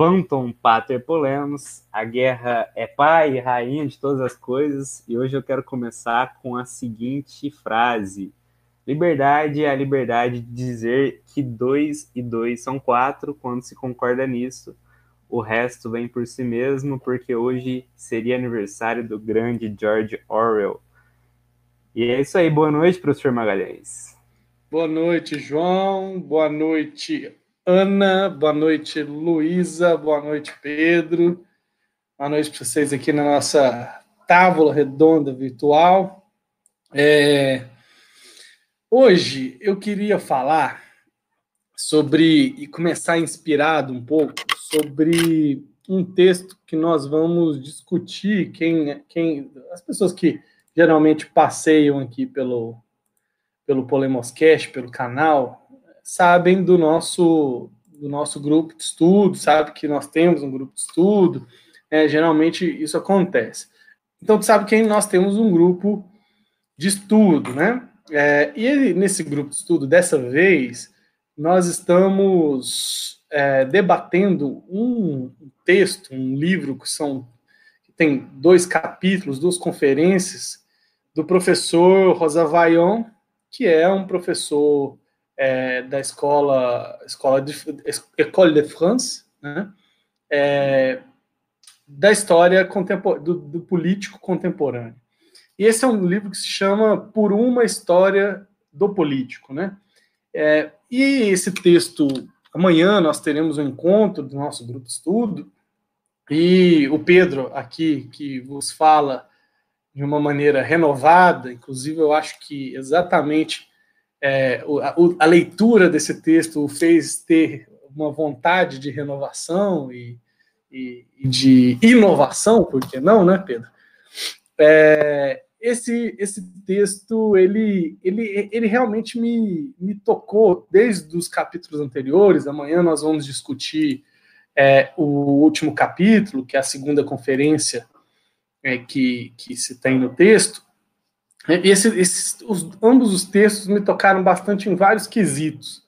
Panton Pater Polemos, a guerra é pai e rainha de todas as coisas, e hoje eu quero começar com a seguinte frase: Liberdade é a liberdade de dizer que dois e dois são quatro quando se concorda nisso. O resto vem por si mesmo, porque hoje seria aniversário do grande George Orwell. E é isso aí, boa noite, professor Magalhães. Boa noite, João. Boa noite, Ana, boa noite, Luísa, boa noite, Pedro. Boa noite para vocês aqui na nossa tábua redonda virtual. É... Hoje eu queria falar sobre e começar inspirado um pouco sobre um texto que nós vamos discutir. Quem, quem, as pessoas que geralmente passeiam aqui pelo pelo Polemoscast, pelo canal, sabem do nosso do nosso grupo de estudo, sabe que nós temos um grupo de estudo, né, geralmente isso acontece. Então, tu sabe que nós temos um grupo de estudo, né? É, e nesse grupo de estudo, dessa vez, nós estamos é, debatendo um texto, um livro que são que tem dois capítulos, duas conferências do professor Rosa Vaillant, que é um professor é, da escola, escola de, École de France, né? É, da história do, do, político contemporâneo. E esse é um livro que se chama Por uma História do Político. Né? É, e esse texto, amanhã nós teremos um encontro do nosso grupo de estudo, e o Pedro aqui, que vos fala de uma maneira renovada, inclusive eu acho que exatamente é, a, a, leitura desse texto fez ter uma vontade de renovação e, e, e de inovação, por que não, né, Pedro? É, esse, esse texto, ele, ele, ele realmente me, me tocou desde os capítulos anteriores. Amanhã nós vamos discutir é, o último capítulo, que é a segunda conferência é, que, que se tem no texto. Esse, esses, os, ambos os textos me tocaram bastante em vários quesitos.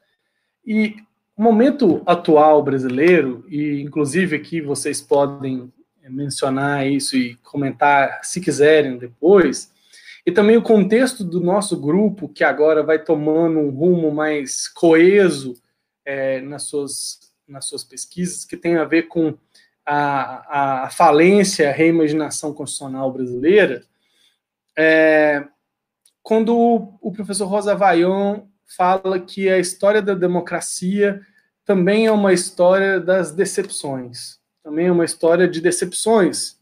E o momento atual brasileiro, e inclusive aqui vocês podem mencionar isso e comentar se quiserem depois, e também o contexto do nosso grupo, que agora vai tomando um rumo mais coeso é, nas, suas, nas suas pesquisas, que tem a ver com a, a falência, a reimaginação constitucional brasileira, é, quando o professor Rosa Vaillant fala que a história da democracia também é uma história das decepções, também é uma história de decepções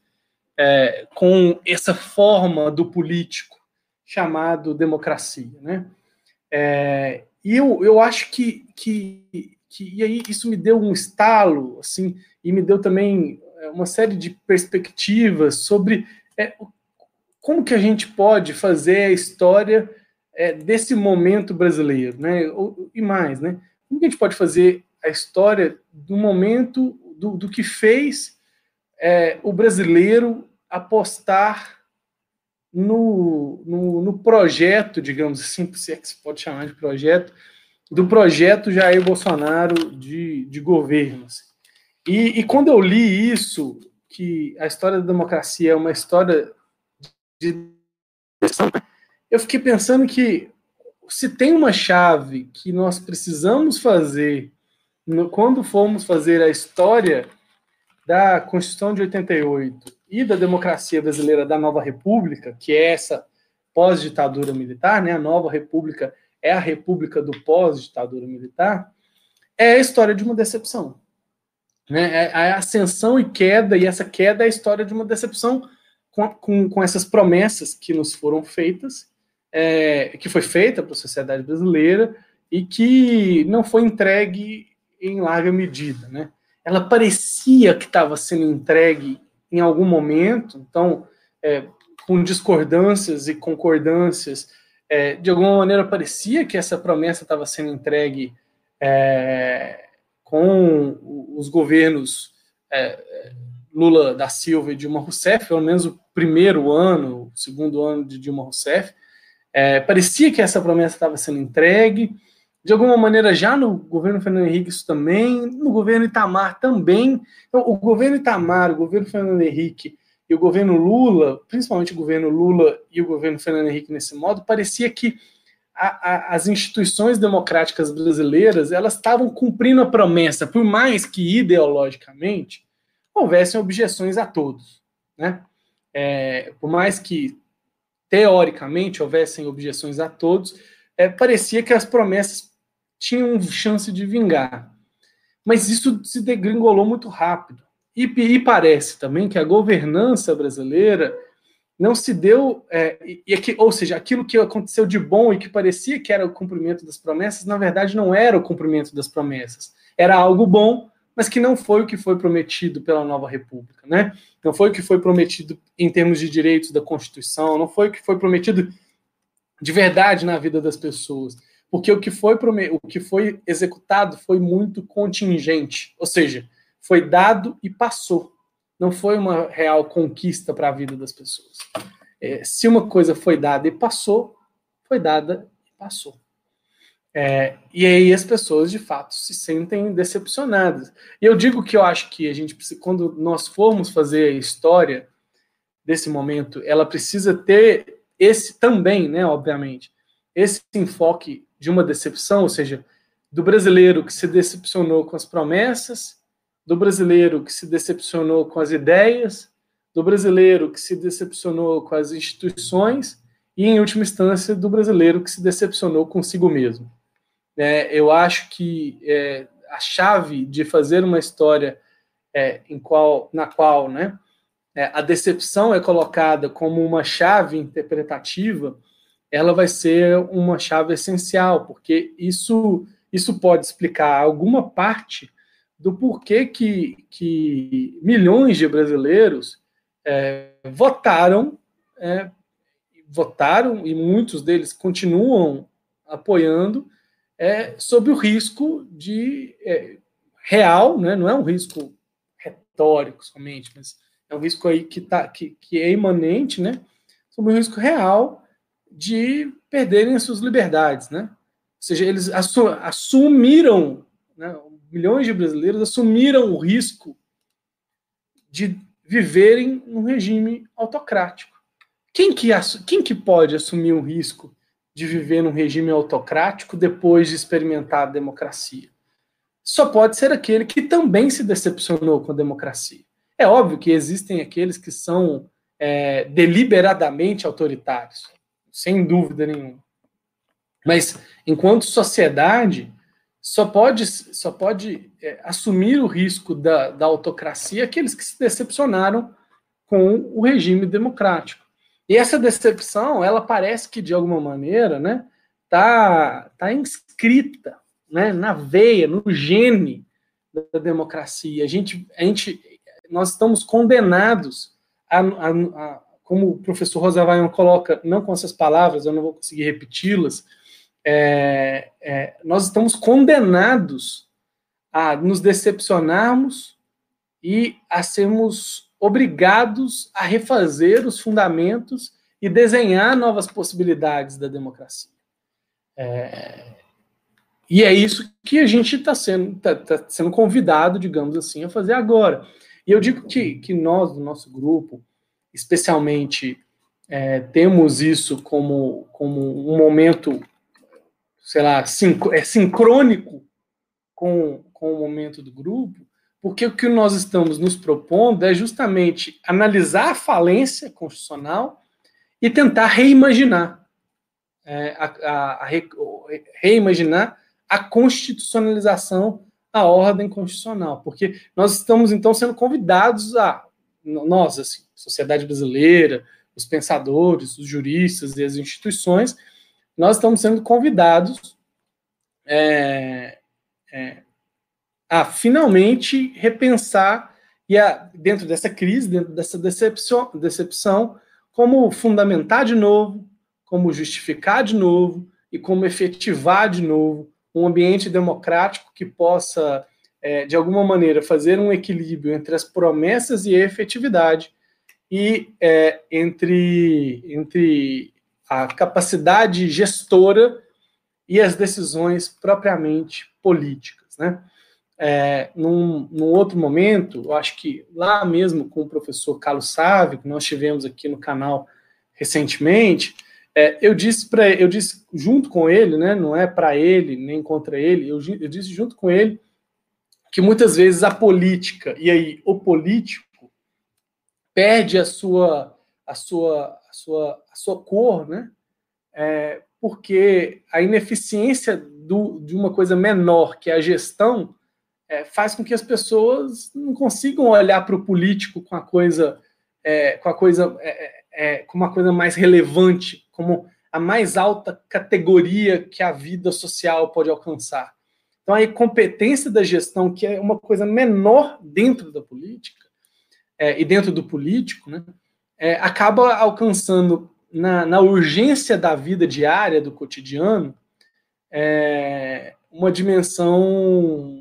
é, com essa forma do político chamado democracia, né? É, e eu, eu acho que, que, que e aí isso me deu um estalo, assim, e me deu também uma série de perspectivas sobre é, como que a gente pode fazer a história é, desse momento brasileiro, né? e mais, né? Como que a gente pode fazer a história do momento do, do que fez é, o brasileiro apostar no, no, no, projeto, digamos assim, se é que se pode chamar de projeto, do projeto Jair Bolsonaro de, de governo. Assim. E, e quando eu li isso, que a história da democracia é uma história de eu fiquei pensando que se tem uma chave que nós precisamos fazer no, quando formos fazer a história da Constituição de 88 e da democracia brasileira da nova república, que é essa pós-ditadura militar, né? A nova república é a república do pós-ditadura militar, é a história de uma decepção. Né? É a ascensão e queda, e essa queda é a história de uma decepção com, com, com essas promessas que nos foram feitas, é, que foi feita para a sociedade brasileira e que não foi entregue em larga medida. Né? Ela parecia que estava sendo entregue em algum momento, então, é, com discordâncias e concordâncias, é, de alguma maneira parecia que essa promessa estava sendo entregue é, com os governos é, Lula da Silva e Dilma Rousseff, pelo menos o primeiro ano, o segundo ano de Dilma Rousseff, é, parecia que essa promessa estava sendo entregue, de alguma maneira, já no governo Fernando Henrique, isso também, no governo Itamar também. Então, o governo Itamar, o governo Fernando Henrique e o governo Lula, principalmente o governo Lula e o governo Fernando Henrique nesse modo, parecia que a, a, as instituições democráticas brasileiras elas estavam cumprindo a promessa, por mais que ideologicamente houvessem objeções a todos, né? É, por mais que teoricamente houvessem objeções a todos, é, parecia que as promessas tinham chance de vingar. Mas isso se degringolou muito rápido. E, e parece também que a governança brasileira não se deu, é, e, e, ou seja, aquilo que aconteceu de bom e que parecia que era o cumprimento das promessas, na verdade não era o cumprimento das promessas. Era algo bom, mas que não foi o que foi prometido pela nova república, né? Não foi o que foi prometido em termos de direitos da Constituição, não foi o que foi prometido de verdade na vida das pessoas porque o que foi o que foi executado foi muito contingente, ou seja, foi dado e passou. Não foi uma real conquista para a vida das pessoas. É, se uma coisa foi dada e passou, foi dada e passou. É, e aí as pessoas de fato se sentem decepcionadas. E eu digo que eu acho que a gente quando nós formos fazer a história desse momento, ela precisa ter esse também, né, obviamente, esse enfoque de uma decepção, ou seja, do brasileiro que se decepcionou com as promessas, do brasileiro que se decepcionou com as ideias, do brasileiro que se decepcionou com as instituições e, em última instância, do brasileiro que se decepcionou consigo mesmo. É, eu acho que é, a chave de fazer uma história é, em qual, na qual né, é, a decepção é colocada como uma chave interpretativa ela vai ser uma chave essencial, porque isso, isso pode explicar alguma parte do porquê que, que milhões de brasileiros é, votaram, é, votaram e muitos deles continuam apoiando é, sob o risco de é, real, né, não é um risco retórico somente, mas é um risco aí que, tá, que, que é imanente, né, sob o risco real de perderem as suas liberdades, né? Ou seja, eles assumiram, né, milhões de brasileiros assumiram o risco de viverem num regime autocrático. Quem que, quem que pode assumir o risco de viver num regime autocrático depois de experimentar a democracia? Só pode ser aquele que também se decepcionou com a democracia. É óbvio que existem aqueles que são é, deliberadamente autoritários sem dúvida nenhuma. Mas, enquanto sociedade, só pode, só pode é, assumir o risco da, da autocracia aqueles que se decepcionaram com o regime democrático. E essa decepção, ela parece que, de alguma maneira, né, tá, tá inscrita né, na veia, no gene da democracia. A gente, a gente, nós estamos condenados a, a, a como o professor Rosavaion coloca, não com essas palavras, eu não vou conseguir repeti-las, é, é, nós estamos condenados a nos decepcionarmos e a sermos obrigados a refazer os fundamentos e desenhar novas possibilidades da democracia. É, e é isso que a gente está sendo, tá, tá sendo convidado, digamos assim, a fazer agora. E eu digo que, que nós, do nosso grupo, especialmente é, temos isso como, como um momento, sei lá, é sincrônico com, com o momento do grupo, porque o que nós estamos nos propondo é justamente analisar a falência constitucional e tentar reimaginar, é, a, a, a re, reimaginar a constitucionalização da ordem constitucional, porque nós estamos então sendo convidados a nós, assim, sociedade brasileira, os pensadores, os juristas e as instituições, nós estamos sendo convidados é, é, a finalmente repensar e a, dentro dessa crise, dentro dessa decepção, decepção, como fundamentar de novo, como justificar de novo e como efetivar de novo um ambiente democrático que possa, é, de alguma maneira, fazer um equilíbrio entre as promessas e a efetividade e é, entre, entre a capacidade gestora e as decisões propriamente políticas. Né? É, num, num, outro momento, eu acho que lá mesmo com o professor Carlos Sávio, que nós tivemos aqui no canal recentemente, é, eu disse para eu disse junto com ele, né, não é para ele nem contra ele, eu, eu disse junto com ele que muitas vezes a política e aí o político perde a sua a sua a sua a sua cor, né? É, porque a ineficiência do, de uma coisa menor que é a gestão é, faz com que as pessoas não consigam olhar para o político com a coisa é, com a coisa é, é, com uma coisa mais relevante como a mais alta categoria que a vida social pode alcançar. Então, a competência da gestão, que é uma coisa menor dentro da política é, e dentro do político, né, é, acaba alcançando, na, na, urgência da vida diária, do cotidiano, é, uma dimensão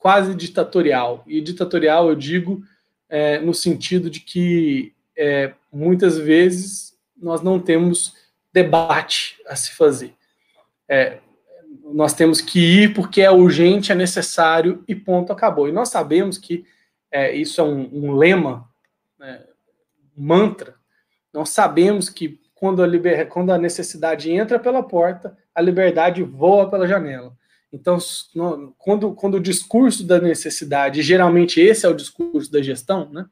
quase ditatorial. E ditatorial, eu digo, é, no sentido de que é, muitas vezes nós não temos debate a se fazer. É, nós temos que ir porque é urgente, é necessário e ponto, acabou. E nós sabemos que é, isso é um, um lema, né, mantra. Nós sabemos que quando a, liber... quando a necessidade entra pela porta, a liberdade voa pela janela. Então, quando, quando o discurso da necessidade, geralmente esse é o discurso da gestão, né?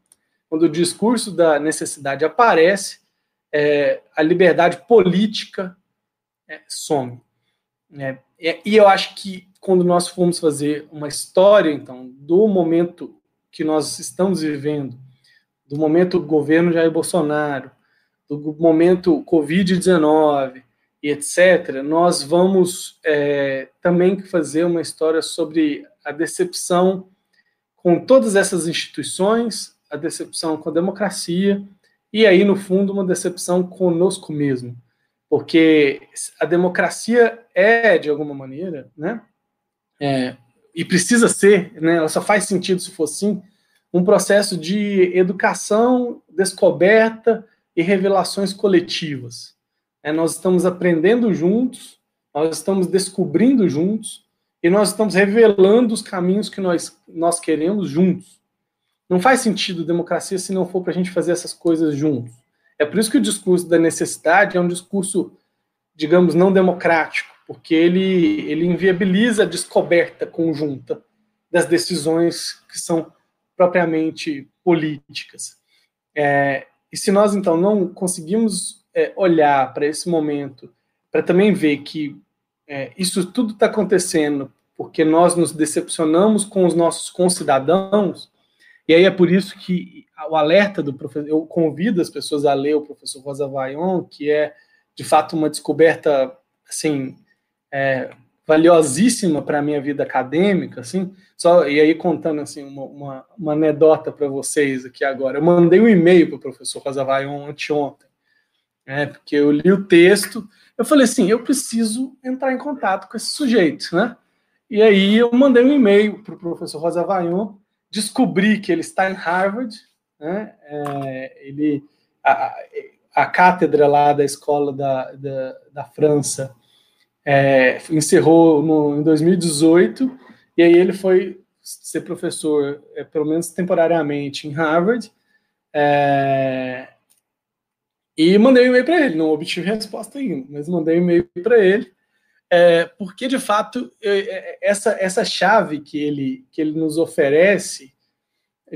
quando o discurso da necessidade aparece, é, a liberdade política é, some. É, e eu acho que quando nós formos fazer uma história, então, do momento que nós estamos vivendo, do momento do governo Jair Bolsonaro, do momento Covid-19 etc., nós vamos é, também fazer uma história sobre a decepção com todas essas instituições, a decepção com a democracia, e aí, no fundo, uma decepção conosco mesmo porque a democracia é, de alguma maneira, né, é, e precisa ser, né, ela só faz sentido se for assim, um processo de educação, descoberta e revelações coletivas. É, nós estamos aprendendo juntos, nós estamos descobrindo juntos, e nós estamos revelando os caminhos que nós, nós queremos juntos. Não faz sentido democracia se não for para a gente fazer essas coisas juntos. É por isso que o discurso da necessidade é um discurso, digamos, não democrático, porque ele, ele inviabiliza a descoberta conjunta das decisões que são propriamente políticas. É, e se nós, então, não conseguimos é, olhar para esse momento, para também ver que é, isso tudo está acontecendo porque nós nos decepcionamos com os nossos concidadãos, e aí é por isso que o alerta do professor, eu convido as pessoas a ler o professor Rosa Vaillant, que é de fato uma descoberta assim é, valiosíssima para a minha vida acadêmica, assim. Só e aí contando assim uma, uma, uma anedota para vocês aqui agora. Eu mandei um e-mail para o professor Rosa Vaillant anteontem, né? Porque eu li o texto, eu falei assim, eu preciso entrar em contato com esse sujeito, né? E aí eu mandei um e-mail para o professor Rosa Vaillant, descobri que ele está em Harvard, né? É, ele, a, a, cátedra lá da escola da, da, da França é, encerrou no, em 2018, e aí ele foi ser professor, é, pelo menos temporariamente, em Harvard. É, e mandei um e-mail para ele, não obtive resposta ainda, mas mandei um e-mail para ele, é, porque de fato é, essa, essa chave que ele, que ele nos oferece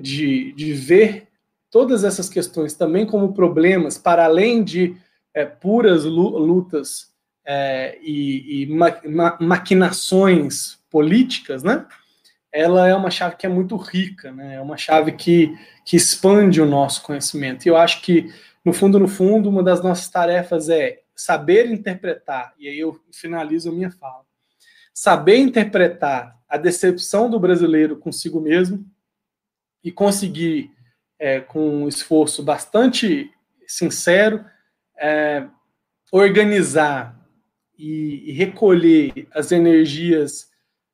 de, de ver todas essas questões também como problemas, para além de é, puras lutas é, e, e ma ma maquinações políticas, né? Ela é uma chave que é muito rica, né? É uma chave que, que expande o nosso conhecimento. E eu acho que, no fundo, no fundo, uma das nossas tarefas é saber interpretar, e aí eu finalizo a minha fala, saber interpretar a decepção do brasileiro consigo mesmo e conseguir é, com um esforço bastante sincero, é, organizar e, e, recolher as energias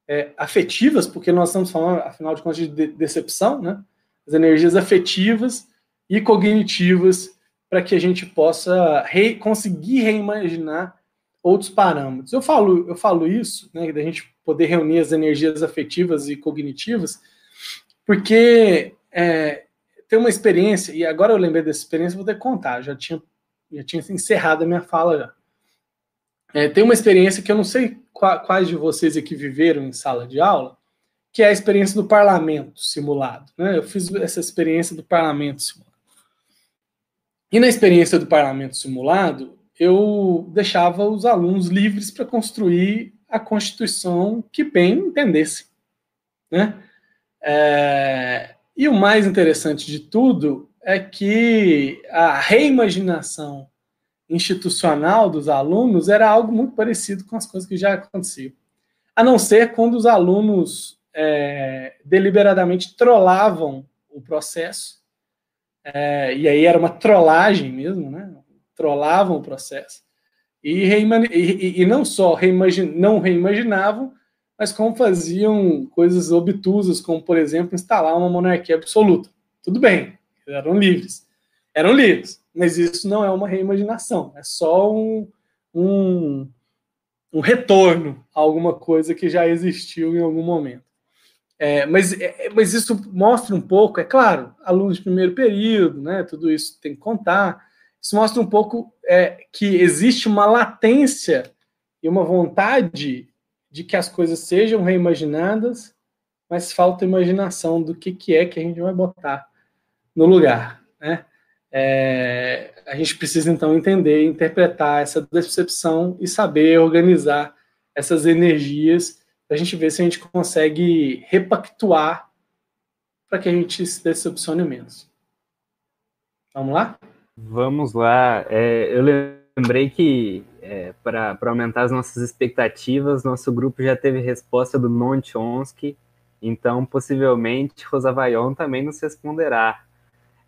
é, afetivas, porque nós estamos falando, afinal de contas, de decepção, né? as energias afetivas e cognitivas para que a gente possa re conseguir reimaginar outros parâmetros. Eu falo, eu falo isso, né, da gente poder reunir as energias afetivas e cognitivas, porque é, tem uma experiência, e agora eu lembrei dessa experiência, vou ter que contar, já tinha, já tinha encerrado a minha fala já. É, tem uma experiência que eu não sei quais de vocês aqui viveram em sala de aula, que é a experiência do parlamento simulado. Né? Eu fiz essa experiência do parlamento simulado. E na experiência do parlamento simulado, eu deixava os alunos livres para construir a Constituição que bem entendesse. Né? É, e o mais interessante de tudo é que a reimaginação institucional dos alunos era algo muito parecido com as coisas que já aconteciam. A não ser quando os alunos é, deliberadamente trollavam o processo, é, e aí era uma trollagem mesmo, né? Trollavam o processo. E, e, e não só reimagin não reimaginavam, mas como faziam coisas obtusas, como, por exemplo, instalar uma monarquia absoluta. Tudo bem, eram livres. Eram livres, mas isso não é uma reimaginação, é só um, um, um retorno a alguma coisa que já existiu em algum momento. É, mas, é, mas isso mostra um pouco, é claro, alunos de primeiro período, né, tudo isso tem que contar. Isso mostra um pouco é, que existe uma latência e uma vontade de que as coisas sejam reimaginadas, mas falta imaginação do que, que é que a gente vai botar no lugar. Né? É, a gente precisa então entender, interpretar essa decepção e saber organizar essas energias para a gente ver se a gente consegue repactuar para que a gente se decepcione menos. Vamos lá? Vamos lá. É, eu lembrei que é, para aumentar as nossas expectativas, nosso grupo já teve resposta do Non Chomsky, então possivelmente Rosavaion também nos responderá.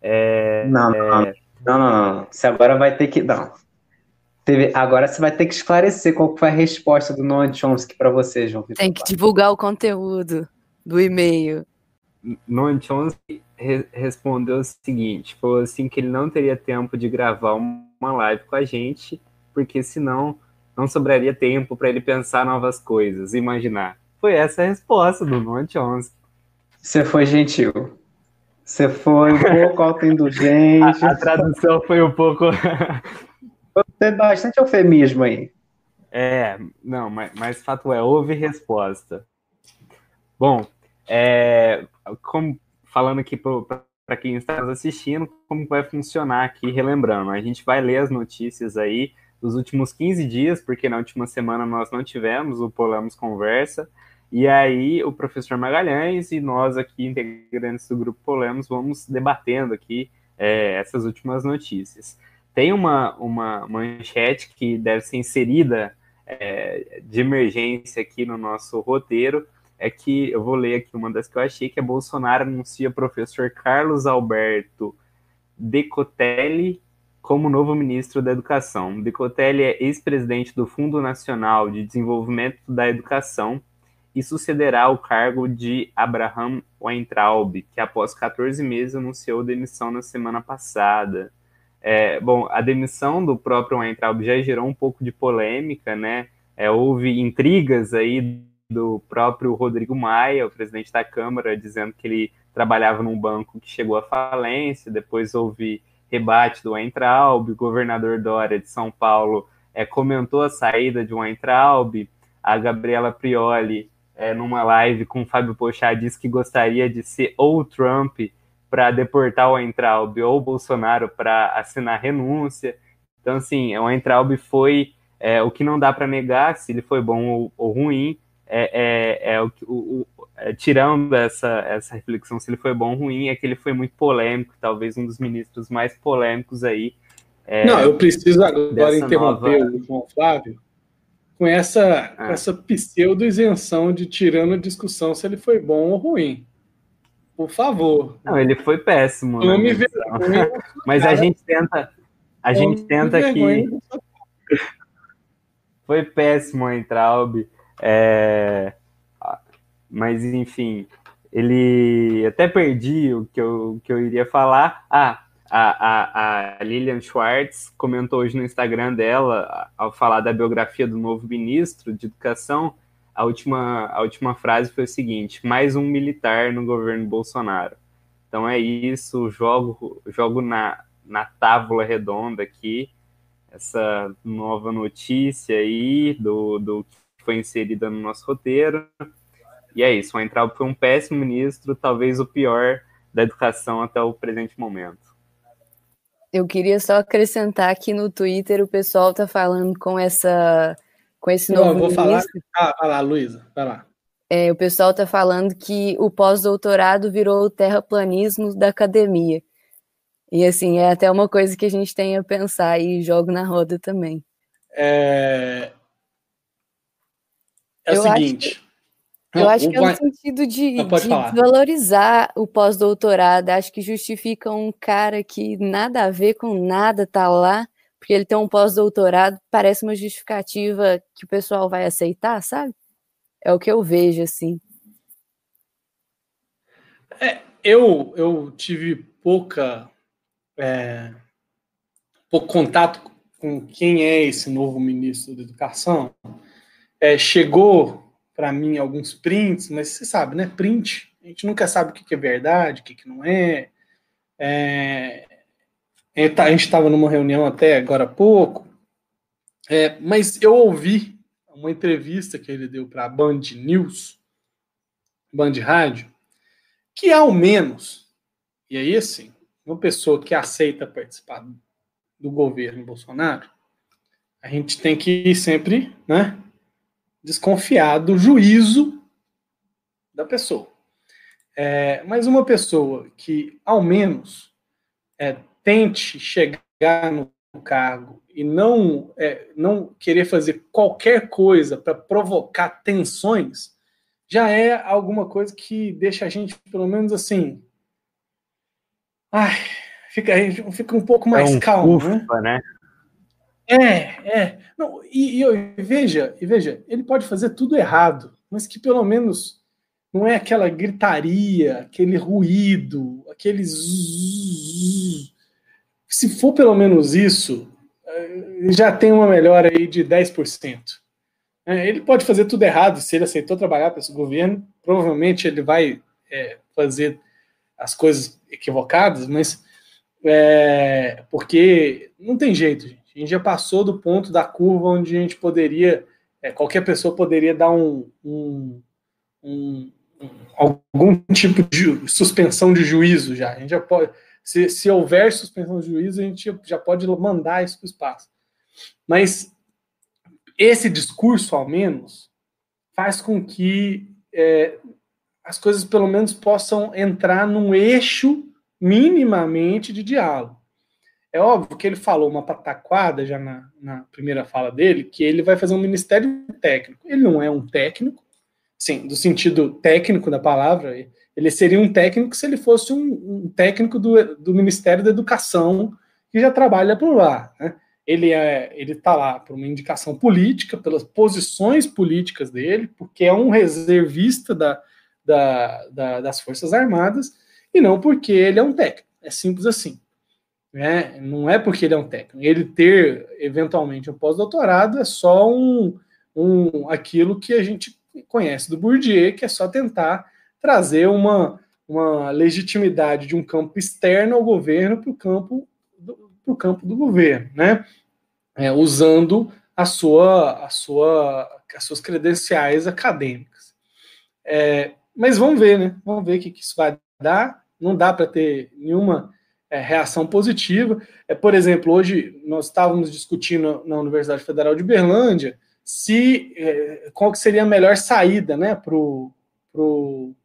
É, não, não, é... não, não, não, Você agora vai ter que. Não. Teve, agora você vai ter que esclarecer qual foi a resposta do Noam Chomsky para você, João Vitor. Tem que divulgar o conteúdo do e-mail. Noam Chomsky re respondeu o seguinte: foi assim que ele não teria tempo de gravar uma live com a gente, porque senão não sobraria tempo para ele pensar novas coisas, imaginar. Foi essa a resposta do Noam Chomsky. Você foi gentil. Você foi um pouco autoindulgente. A, a tradução foi um pouco. Tem bastante eufemismo aí. É, não, mas, mas fato é, houve resposta. Bom, é, como, falando aqui para quem está nos assistindo, como vai funcionar aqui, relembrando, a gente vai ler as notícias aí dos últimos 15 dias, porque na última semana nós não tivemos o Polamos Conversa, e aí o professor Magalhães e nós aqui, integrantes do Grupo Polemos, vamos debatendo aqui é, essas últimas notícias. Tem uma, uma manchete que deve ser inserida é, de emergência aqui no nosso roteiro, é que eu vou ler aqui uma das que eu achei, que é Bolsonaro anuncia professor Carlos Alberto Decotelli como novo ministro da Educação. Decotelli é ex-presidente do Fundo Nacional de Desenvolvimento da Educação e sucederá o cargo de Abraham Weintraub, que após 14 meses anunciou demissão na semana passada. É, bom, a demissão do próprio Weintraub já gerou um pouco de polêmica, né? É, houve intrigas aí do próprio Rodrigo Maia, o presidente da Câmara, dizendo que ele trabalhava num banco que chegou à falência, depois houve rebate do Weintraub, o governador Dória de São Paulo é, comentou a saída de Weintraub, a Gabriela Prioli é, numa live com o Fábio Pochá, disse que gostaria de ser ou Trump para deportar o Entraub ou o Bolsonaro para assinar renúncia. Então, assim, o Entraub foi é, o que não dá para negar, se ele foi bom ou, ou ruim, é, é, é o, o, é, tirando essa, essa reflexão se ele foi bom ou ruim, é que ele foi muito polêmico, talvez um dos ministros mais polêmicos aí. É, não, eu preciso agora interromper nova... o João Flávio, com essa, ah. essa pseudo-isenção de tirando a discussão se ele foi bom ou ruim. Por favor. Não, ele foi péssimo. Me Mas a gente tenta. A gente tenta que. Foi péssimo a Entraub. É... Mas, enfim, ele. Até perdi o que eu, que eu iria falar. Ah, A, a, a, Lilian Schwartz comentou hoje no Instagram dela, ao falar da biografia do novo ministro de Educação, a última, a última frase foi o seguinte: mais um militar no governo Bolsonaro. Então é isso, jogo, jogo na, na tábua redonda aqui, essa nova notícia aí do, do que foi inserida no nosso roteiro. E é isso, o entrar foi um péssimo ministro, talvez o pior da educação até o presente momento. Eu queria só acrescentar que no Twitter o pessoal tá falando com essa com esse novo Não, vou falar. Ah, vai lá, Luísa, vai lá. É, o pessoal tá falando que o pós-doutorado virou o terraplanismo da academia. E assim, é até uma coisa que a gente tem a pensar e jogo na roda também. É, é o seguinte. Eu acho que é no sentido de, de valorizar o pós-doutorado. Acho que justifica um cara que nada a ver com nada tá lá, porque ele tem um pós-doutorado, parece uma justificativa que o pessoal vai aceitar, sabe? É o que eu vejo, assim. É, eu, eu tive pouca é, pouco contato com quem é esse novo ministro da Educação. É, chegou para mim alguns prints, mas você sabe, né? Print, a gente nunca sabe o que, é verdade, o que, não é. é a gente estava numa reunião até agora há pouco, é, mas eu ouvi uma entrevista que ele deu para a Band News, Band Rádio, que ao menos, e aí assim, uma pessoa que aceita participar do governo Bolsonaro, a gente tem que sempre, né, desconfiar do juízo da pessoa. É, mas uma pessoa que, ao menos, é, tente chegar no cargo e não, é, não querer fazer qualquer coisa para provocar tensões, já é alguma coisa que deixa a gente, pelo menos assim. Ai, fica, fica um pouco mais é um calmo. Ufa, né? né? É, é. Não, e, e, veja, e veja, ele pode fazer tudo errado, mas que pelo menos não é aquela gritaria, aquele ruído, aquele zzz. Se for pelo menos isso, eh, já tem uma melhora aí de 10%. É, ele pode fazer tudo errado, se ele aceitou trabalhar para esse governo, provavelmente ele vai é, fazer as coisas equivocadas, mas é, porque não tem jeito, gente. A gente já passou do ponto da curva onde a gente poderia, é, qualquer pessoa poderia dar um, um, um, algum tipo de suspensão de juízo já. A gente já pode, se, se houver suspensão de juízo, a gente já pode mandar isso para o espaço. Mas esse discurso, ao menos, faz com que é, as coisas pelo menos possam entrar num eixo minimamente de diálogo. É óbvio que ele falou uma pataquada já na, na, primeira fala dele, que ele vai fazer um ministério técnico. Ele não é um técnico, sim, do sentido técnico da palavra. Ele seria um técnico se ele fosse um, um técnico do, do, Ministério da Educação que já trabalha por lá. Né? Ele é, ele está lá por uma indicação política, pelas posições políticas dele, porque é um reservista da, da, da, das Forças Armadas e não porque ele é um técnico. É simples assim. Né? Não é porque ele é um técnico. Ele ter, eventualmente, um pós-doutorado é só um, um, aquilo que a gente conhece do Bourdieu, que é só tentar trazer uma, uma legitimidade de um campo externo ao governo para o campo, do, campo do governo, né? É, usando a sua, a sua, as suas credenciais acadêmicas. É, mas vamos ver, né? Vamos ver o que, que isso vai dar. Não dá para ter nenhuma é, reação positiva. É, por exemplo, hoje nós estávamos discutindo na Universidade Federal de Berlândia se é, qual que seria a melhor saída né, para pro,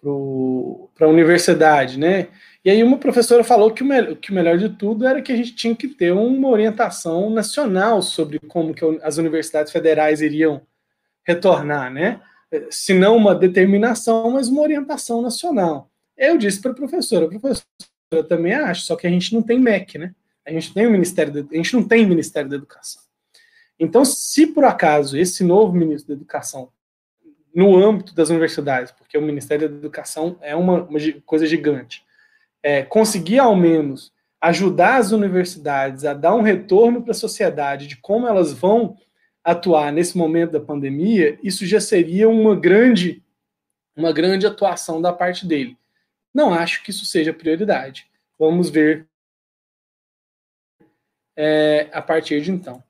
pro, a universidade. Né? E aí uma professora falou que o, me que o melhor de tudo era que a gente tinha que ter uma orientação nacional sobre como que as universidades federais iriam retornar, né? Se não uma determinação, mas uma orientação nacional. Eu disse para a professora, professora, eu também acho, só que a gente não tem MEC, né? A gente tem o Ministério da, a gente não tem Ministério da Educação. Então, se por acaso esse novo ministro da Educação, no âmbito das universidades, porque o Ministério da Educação é uma, uma coisa gigante, é, conseguir ao menos ajudar as universidades a dar um retorno para a sociedade de como elas vão atuar nesse momento da pandemia, isso já seria uma grande, uma grande atuação da parte dele. Não acho que isso seja prioridade. Vamos ver é, a partir de então.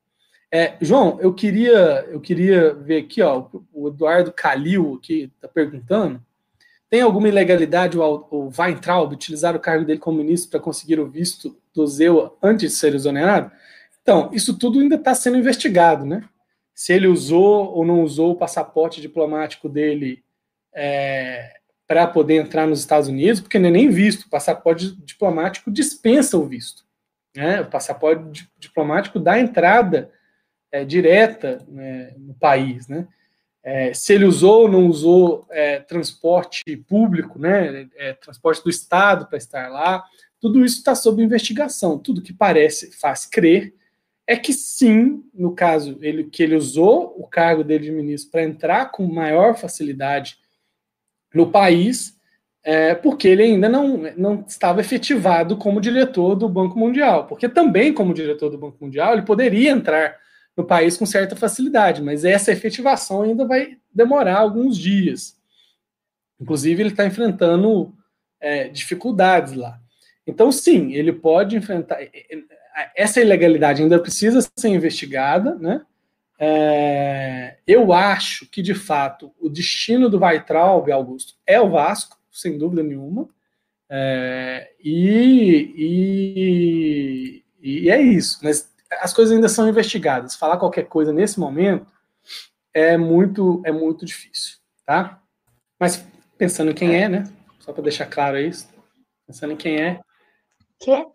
É, João, eu queria, eu queria ver aqui, ó, o Eduardo Calil aqui está perguntando. Tem alguma ilegalidade o, o Weintraub utilizar o cargo dele como ministro para conseguir o visto do ZEU antes de ser exonerado? Então, isso tudo ainda está sendo investigado, né? Se ele usou ou não usou o passaporte diplomático dele é, para poder entrar nos Estados Unidos, porque não é nem visto. O passaporte diplomático dispensa o visto. Né? O passaporte diplomático dá entrada é, direta né, no país, né? É, se ele usou ou não usou é, transporte público, né, é, transporte do Estado para estar lá, tudo isso está sob investigação. Tudo que parece, faz crer, é que sim, no caso, ele, que ele usou o cargo dele de ministro para entrar com maior facilidade no país, é, porque ele ainda não, não estava efetivado como diretor do Banco Mundial. Porque também, como diretor do Banco Mundial, ele poderia entrar no país com certa facilidade, mas essa efetivação ainda vai demorar alguns dias. Inclusive, ele está enfrentando é, dificuldades lá. Então, sim, ele pode enfrentar. Essa ilegalidade ainda precisa ser investigada, né? É, eu acho que, de fato, o destino do Weitraub, Augusto, é o Vasco, sem dúvida nenhuma. É, e, e, e, é isso. Mas as coisas ainda são investigadas. Falar qualquer coisa nesse momento é muito é muito difícil, tá? Mas pensando em quem é, né? Só para deixar claro isso. Pensando em quem é. Que?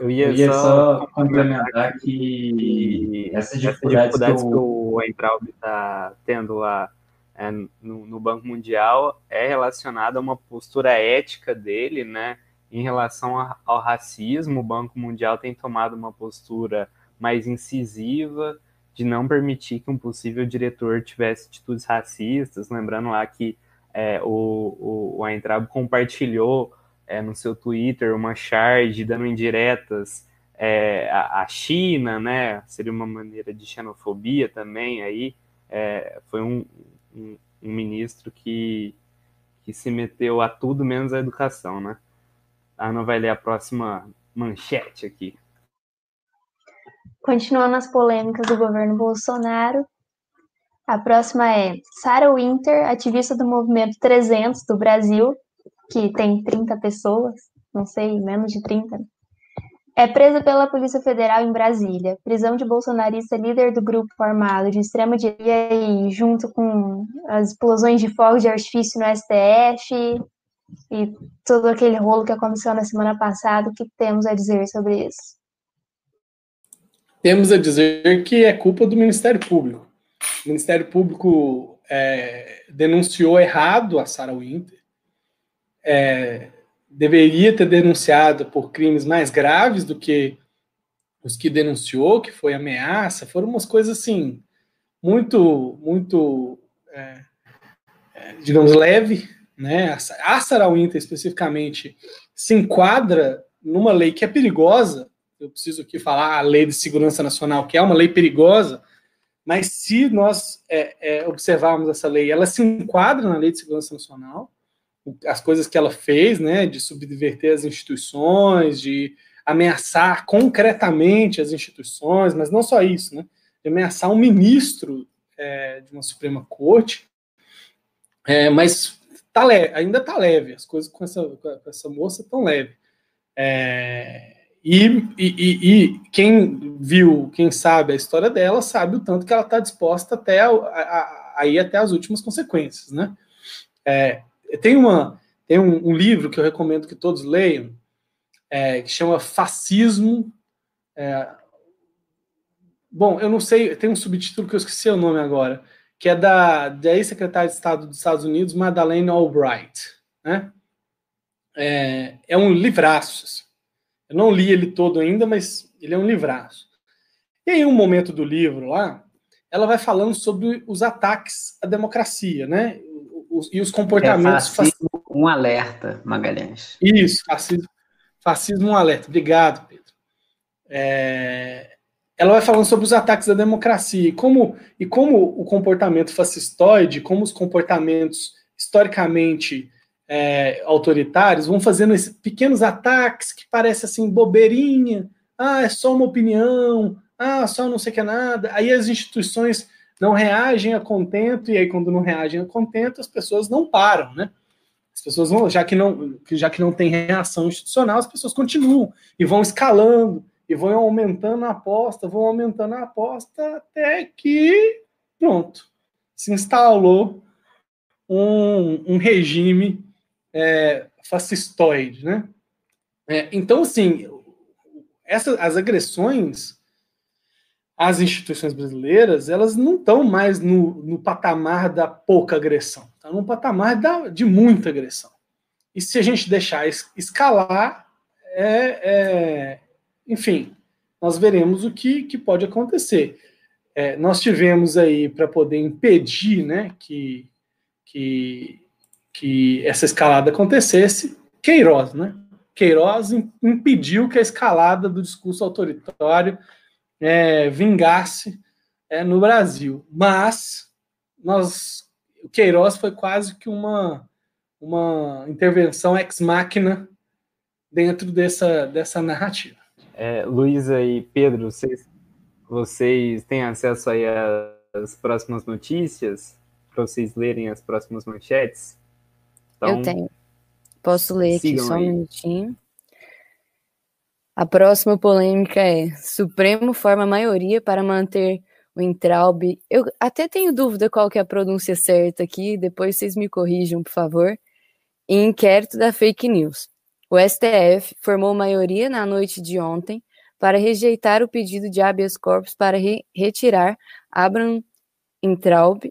Eu ia, Eu ia só, só complementar que essas dificuldades, dificuldades que, o... o Entraub está tendo lá é, no, no Banco Mundial é relacionada a uma postura ética dele, né? Em relação ao racismo, o Banco Mundial tem tomado uma postura mais incisiva de não permitir que um possível diretor tivesse atitudes racistas. Lembrando lá que é, o, o, o compartilhou é, no seu Twitter uma charge dando indiretas é, à, China, né? Seria uma maneira de xenofobia também aí. É, foi um, um, um, ministro que, que se meteu a tudo menos a educação, né? A Ana vai ler a próxima manchete aqui. Continuando as polêmicas do governo Bolsonaro, a próxima é Sarah Winter, ativista do Movimento 300 do Brasil, que tem 30 pessoas, não sei, menos de 30, é presa pela Polícia Federal em Brasília. Prisão de bolsonarista líder do grupo armado de extrema-direita e junto com as explosões de fogos de artifício no STF e todo aquele rolo que aconteceu na semana passada, o que temos a dizer sobre isso? Temos a dizer que é culpa do Ministério Público. O Ministério Público é, denunciou errado a Sarah Winter, é, deveria ter denunciado por crimes mais graves do que os que denunciou, que foi ameaça, foram umas coisas assim, muito, muito, é, é digamos, leve, né? A Sarah Winter, especificamente, se enquadra numa lei que é perigosa, eu preciso aqui falar a Lei de Segurança Nacional, que é uma lei perigosa, mas se nós é, é, observarmos essa lei, ela se enquadra na Lei de Segurança Nacional, as coisas que ela fez, né, de subverter as instituições, de ameaçar concretamente as instituições, mas não só isso, né, de ameaçar um ministro é, de uma Suprema Corte, é, mas tá leve, ainda está leve, as coisas com essa, com essa moça estão leve. É, e, e, e, quem viu, quem sabe a história dela, sabe o tanto que ela está disposta até a, a, a, ir até as últimas consequências, né? É, tem uma, tem um, um, livro que eu recomendo que todos leiam, é, que chama Fascismo. É, bom, eu não sei, tem um subtítulo que eu esqueci o nome agora, que é da, da ex-secretária de Estado dos Estados Unidos, Madeleine Albright, né? É, é um livraço, assim. Eu não li ele todo ainda, mas ele é um livraço. E aí, um momento do livro lá, ela vai falando sobre os ataques à democracia, né? Os, e os comportamentos. É fascismo, um alerta, Magalhães. Isso, fascismo, Fascismo um alerta. Obrigado, Pedro. É, ela vai falando sobre os ataques à democracia e como, e como o comportamento fascistoide, como os comportamentos historicamente é, autoritários vão fazendo esses pequenos ataques que parecem assim bobeirinha, ah, é só uma opinião, ah, só não sei que é nada. Aí as instituições não reagem a contento, e aí quando não reagem a contento, as pessoas não param, né? As pessoas vão, já que não, já que não tem reação institucional, as pessoas continuam e vão escalando e vão aumentando a aposta, vão aumentando a aposta até que pronto, se instalou um, um regime é, fascistoide, né? É, então, assim, essa, as agressões às instituições brasileiras, elas não estão mais no, no patamar da pouca agressão, estão no patamar da, de muita agressão. E se a gente deixar escalar, é, é, enfim, nós veremos o que, que pode acontecer. É, nós tivemos aí, para poder impedir né, que, que que essa escalada acontecesse, Queiroz, né? Queiroz impediu que a escalada do discurso autoritário é, vingasse é, no Brasil. Mas nós, o Queiroz foi quase que uma, uma intervenção ex-máquina dentro dessa, dessa narrativa. É, Luísa e Pedro, vocês, vocês têm acesso aí às próximas notícias? Para vocês lerem as próximas manchetes? Então, eu tenho. Posso ler aqui só um minutinho. A próxima polêmica é: Supremo forma maioria para manter o Entraub. Eu até tenho dúvida qual que é a pronúncia certa aqui, depois vocês me corrijam, por favor. Em inquérito da fake news. O STF formou maioria na noite de ontem para rejeitar o pedido de habeas corpus para re retirar Abraham Entraub,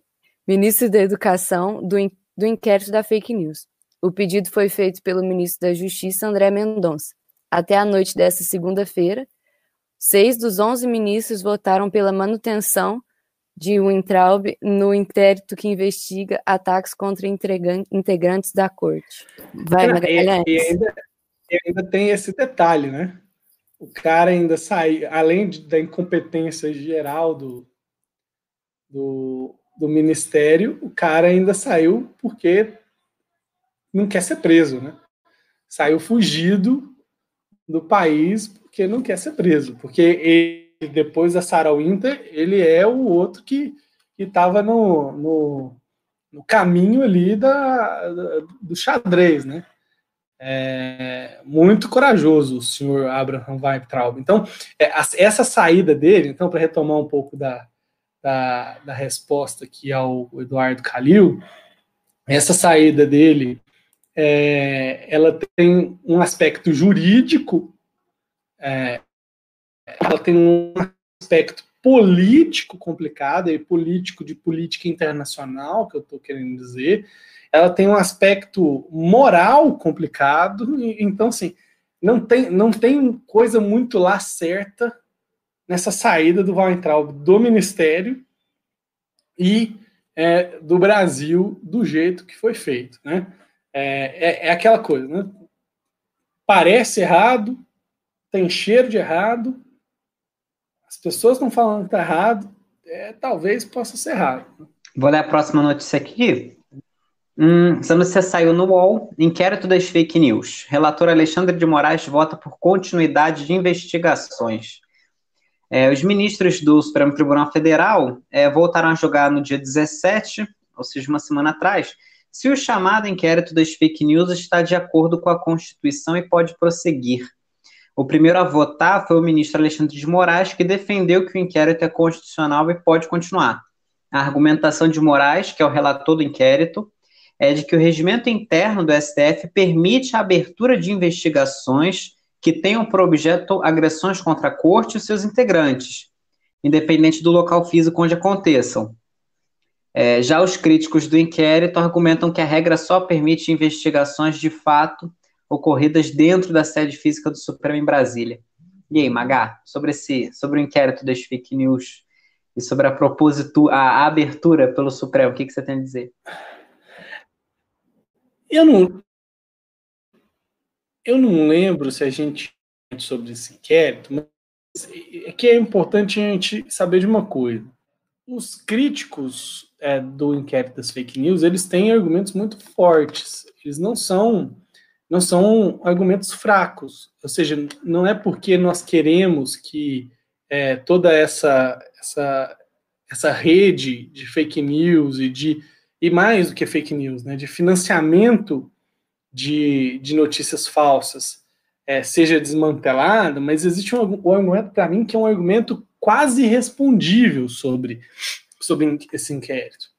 ministro da Educação, do, do inquérito da fake news. O pedido foi feito pelo ministro da Justiça, André Mendonça. Até a noite desta segunda-feira, seis dos onze ministros votaram pela manutenção de Weintraub no inquérito que investiga ataques contra integrantes da corte. Vai, Magalhães. E, ainda, e ainda tem esse detalhe, né? O cara ainda sai, além de, da incompetência geral do, do, do ministério, o cara ainda saiu porque não quer ser preso, né? Saiu fugido do país porque não quer ser preso, porque ele, depois da Sarah Winter, ele é o outro que estava no, no, no, caminho ali da, do xadrez, né? É, muito corajoso o senhor Abraham Weintraub. Então, é, essa saída dele, então, para retomar um pouco da, da, da resposta aqui ao Eduardo Calil, essa saída dele, é, ela tem um aspecto jurídico, é, ela tem um aspecto político complicado, e político de política internacional, que eu estou querendo dizer, ela tem um aspecto moral complicado, então, assim, não tem, não tem coisa muito lá certa nessa saída do Weintraub do Ministério e é, do Brasil do jeito que foi feito. Né? É, é, é aquela coisa, né? parece errado, tem cheiro de errado, as pessoas estão falando que está errado, é, talvez possa ser errado. Vou ler a próxima notícia aqui. Hum, notícia saiu no UOL, inquérito das fake news. Relator Alexandre de Moraes vota por continuidade de investigações. É, os ministros do Supremo Tribunal Federal é, voltaram a julgar no dia 17, ou seja, uma semana atrás, se o chamado inquérito das fake news está de acordo com a Constituição e pode prosseguir. O primeiro a votar foi o ministro Alexandre de Moraes, que defendeu que o inquérito é constitucional e pode continuar. A argumentação de Moraes, que é o relator do inquérito, é de que o regimento interno do STF permite a abertura de investigações que tenham por objeto agressões contra a corte e seus integrantes, independente do local físico onde aconteçam. É, já os críticos do inquérito argumentam que a regra só permite investigações de fato ocorridas dentro da sede física do Supremo em Brasília. E aí, Magá, sobre esse, sobre o inquérito das fake news e sobre a propósito, a abertura pelo Supremo, o que, que você tem a dizer? Eu não, eu não lembro se a gente sobre esse inquérito, mas é que é importante a gente saber de uma coisa. Os críticos é, do inquérito das fake news, eles têm argumentos muito fortes. Eles não são não são argumentos fracos. Ou seja, não é porque nós queremos que é, toda essa, essa essa rede de fake news e de e mais do que fake news, né, de financiamento de, de notícias falsas é, seja desmantelado, mas existe um, um argumento para mim que é um argumento quase respondível sobre, sobre esse inquérito.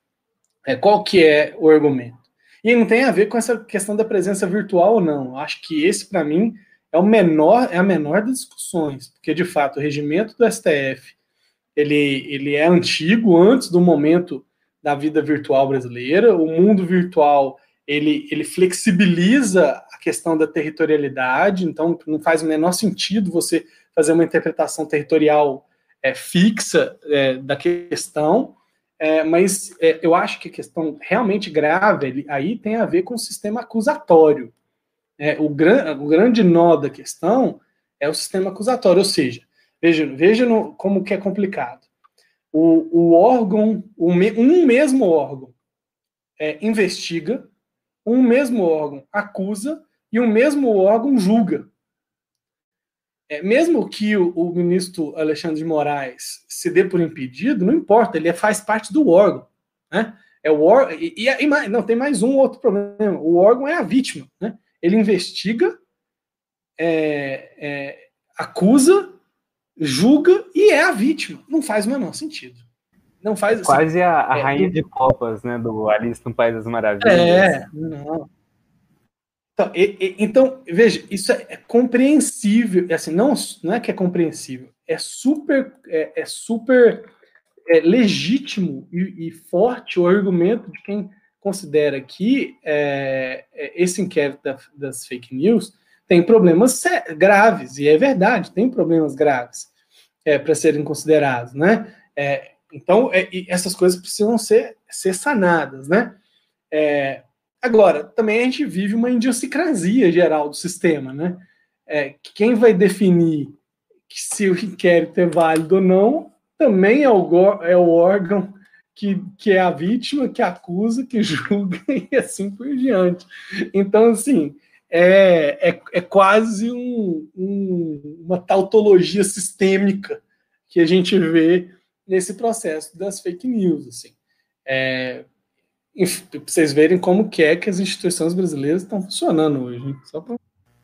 É, qual que é o argumento? E não tem a ver com essa questão da presença virtual ou não. Acho que esse, para mim, é o menor, é a menor das discussões, porque de fato o regimento do STF ele, ele é antigo, antes do momento da vida virtual brasileira. O mundo virtual ele, ele flexibiliza a questão da territorialidade, então não faz o menor sentido você fazer uma interpretação territorial é, fixa é, da questão. É, mas é, eu acho que a questão realmente grave ele, aí tem a ver com o sistema acusatório. É, o, gran, o grande nó da questão é o sistema acusatório, ou seja, Veja, veja no, como que é complicado. O, o órgão, o um mesmo órgão é, investiga, um mesmo órgão acusa e um mesmo órgão julga. É, mesmo que o, o, ministro Alexandre de Moraes se dê por impedido, não importa, ele faz parte do órgão. Né? É o órgão, e, e, e, não, tem mais um outro problema. O órgão é a vítima. Né? Ele investiga, é, é, acusa julga e é a vítima. Não faz o menor sentido. Não faz assim, Quase a, a é, rainha de copas, né? Do Alice no País das Maravilhas. É, não. Então, e, e, então, veja, isso é, é compreensível. É assim, não, não é que é compreensível, é super, é, é super é, legítimo e, e, forte o argumento de quem considera que é, é, esse inquérito da, das fake news tem problemas graves, e é verdade, tem problemas graves é, para serem considerados, né? É, então, é, essas coisas precisam ser, ser sanadas, né? É, agora, também a gente vive uma idiosincrasia geral do sistema, né? É, quem vai definir se o inquérito é válido ou não também é o, é o órgão que, que é a vítima, que acusa, que julga e assim por diante. Então, assim, é, é, é quase um, um, uma tautologia sistêmica que a gente vê nesse processo das fake news. Assim. É, para vocês verem como que é que as instituições brasileiras estão funcionando hoje. Pra...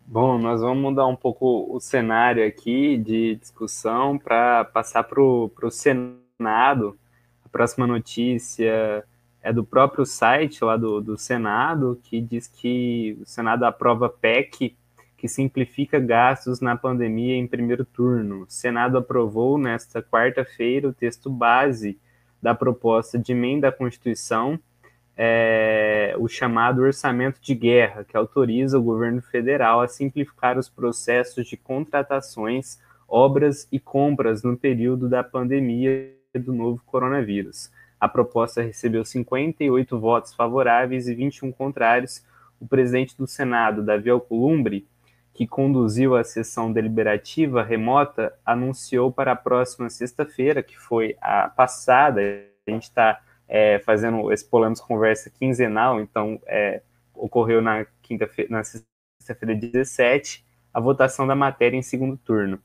Bom, nós vamos mudar um pouco o cenário aqui de discussão para passar para o Senado. A próxima notícia é do próprio site lá do, do Senado, que diz que o Senado aprova PEC que simplifica gastos na pandemia em primeiro turno. O Senado aprovou nesta quarta-feira o texto base da proposta de emenda à Constituição, é, o chamado orçamento de guerra, que autoriza o governo federal a simplificar os processos de contratações, obras e compras no período da pandemia do novo coronavírus. A proposta recebeu 58 votos favoráveis e 21 contrários. O presidente do Senado, Davi Alcolumbre, que conduziu a sessão deliberativa remota, anunciou para a próxima sexta-feira, que foi a passada, a gente está é, fazendo esse Polamos Conversa quinzenal, então é, ocorreu na quinta-feira, na sexta-feira 17, a votação da matéria em segundo turno.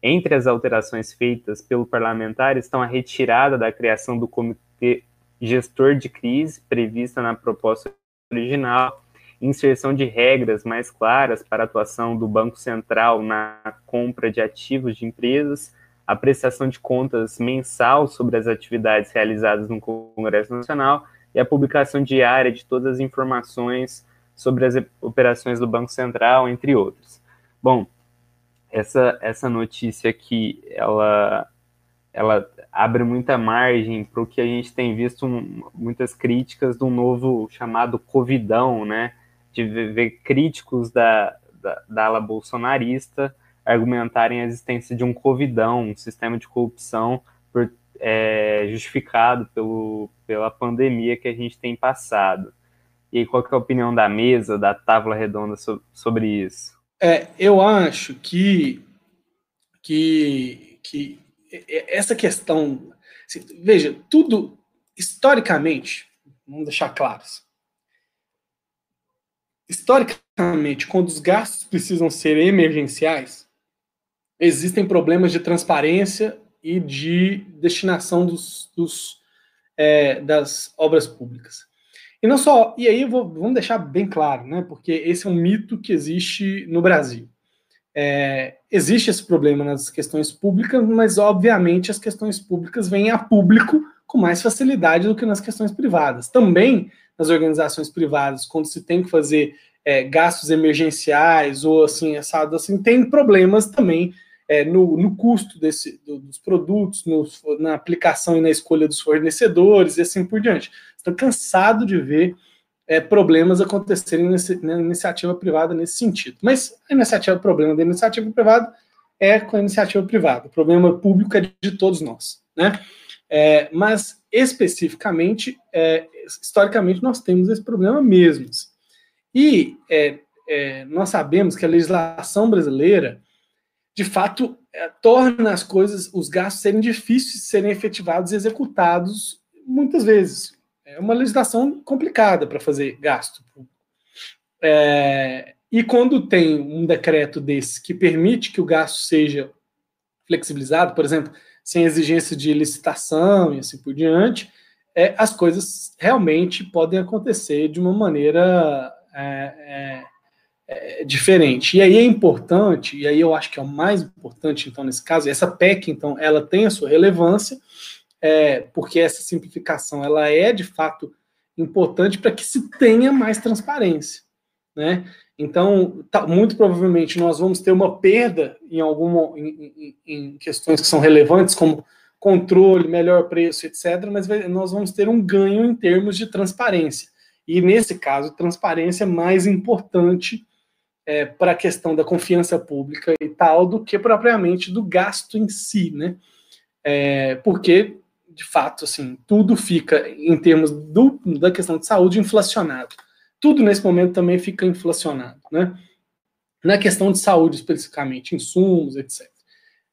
Entre as alterações feitas pelo parlamentar estão a retirada da criação do Comitê gestor de crise prevista na proposta original, inserção de regras mais claras para a atuação do Banco Central na compra de ativos de empresas, a prestação de contas mensal sobre as atividades realizadas no Congresso Nacional e a publicação diária de todas as informações sobre as operações do Banco Central, entre outros. Bom, essa, essa notícia aqui, ela, ela abre muita margem para o que a gente tem visto muitas críticas do novo chamado Covidão, né? De ver críticos da, da, da ala bolsonarista argumentarem a existência de um Covidão, um sistema de corrupção por, é, justificado pelo, pela pandemia que a gente tem passado. E qual é a opinião da mesa, da tábua redonda sobre, sobre isso? É, eu acho que, que, que essa questão. Assim, veja, tudo historicamente, vamos deixar claros. Historicamente, quando os gastos precisam ser emergenciais, existem problemas de transparência e de destinação dos, dos é, das obras públicas. E não só, e aí vou, vamos deixar bem claro, né? Porque esse é um mito que existe no Brasil. É, existe esse problema nas questões públicas, mas obviamente as questões públicas vêm a público com mais facilidade do que nas questões privadas. Também nas organizações privadas, quando se tem que fazer é, gastos emergenciais ou assim, assado assim, tem problemas também é, no, no, custo desse, do, dos produtos, no, na aplicação e na escolha dos fornecedores e assim por diante. Estou cansado de ver é, problemas acontecerem nesse, na iniciativa privada nesse sentido. Mas a iniciativa, o problema da iniciativa privada é com a iniciativa privada. O problema público é de todos nós, né? É, mas especificamente, é, historicamente, nós temos esse problema mesmo. E é, é, nós sabemos que a legislação brasileira de fato, é, torna as coisas, os gastos serem difíceis de serem efetivados e executados muitas vezes. É uma legislação complicada para fazer gasto. É, e quando tem um decreto desse que permite que o gasto seja flexibilizado, por exemplo, sem exigência de licitação e assim por diante, é, as coisas realmente podem acontecer de uma maneira é, é é, diferente. E aí é importante, e aí eu acho que é o mais importante, então, nesse caso, essa PEC, então, ela tem a sua relevância, é, porque essa simplificação, ela é, de fato, importante para que se tenha mais transparência, né? Então, tá, muito provavelmente nós vamos ter uma perda em alguma em, em, em, questões que são relevantes, como controle, melhor preço, etc. Mas nós vamos ter um ganho em termos de transparência. E nesse caso, transparência é mais importante é, para a questão da confiança pública e tal, do que propriamente do gasto em si, né? É, porque, de fato, assim, tudo fica, em termos do, da questão de saúde, inflacionado. Tudo nesse momento também fica inflacionado, né? Na questão de saúde, especificamente, insumos, etc.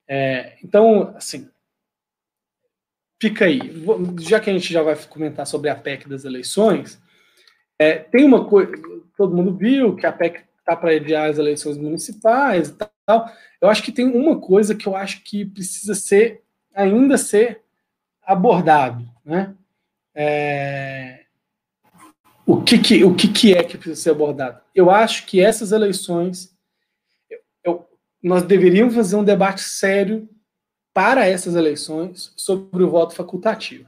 É, então, assim, fica aí. Já que a gente já vai comentar sobre a PEC das eleições, é, tem uma coisa, todo mundo viu que a PEC tá para adiar as eleições municipais e tal. Eu acho que tem uma coisa que eu acho que precisa ser ainda ser abordado, né? É... O, que, que, o que, que é que precisa ser abordado? Eu acho que essas eleições, eu, nós deveríamos fazer um debate sério para essas eleições sobre o voto facultativo.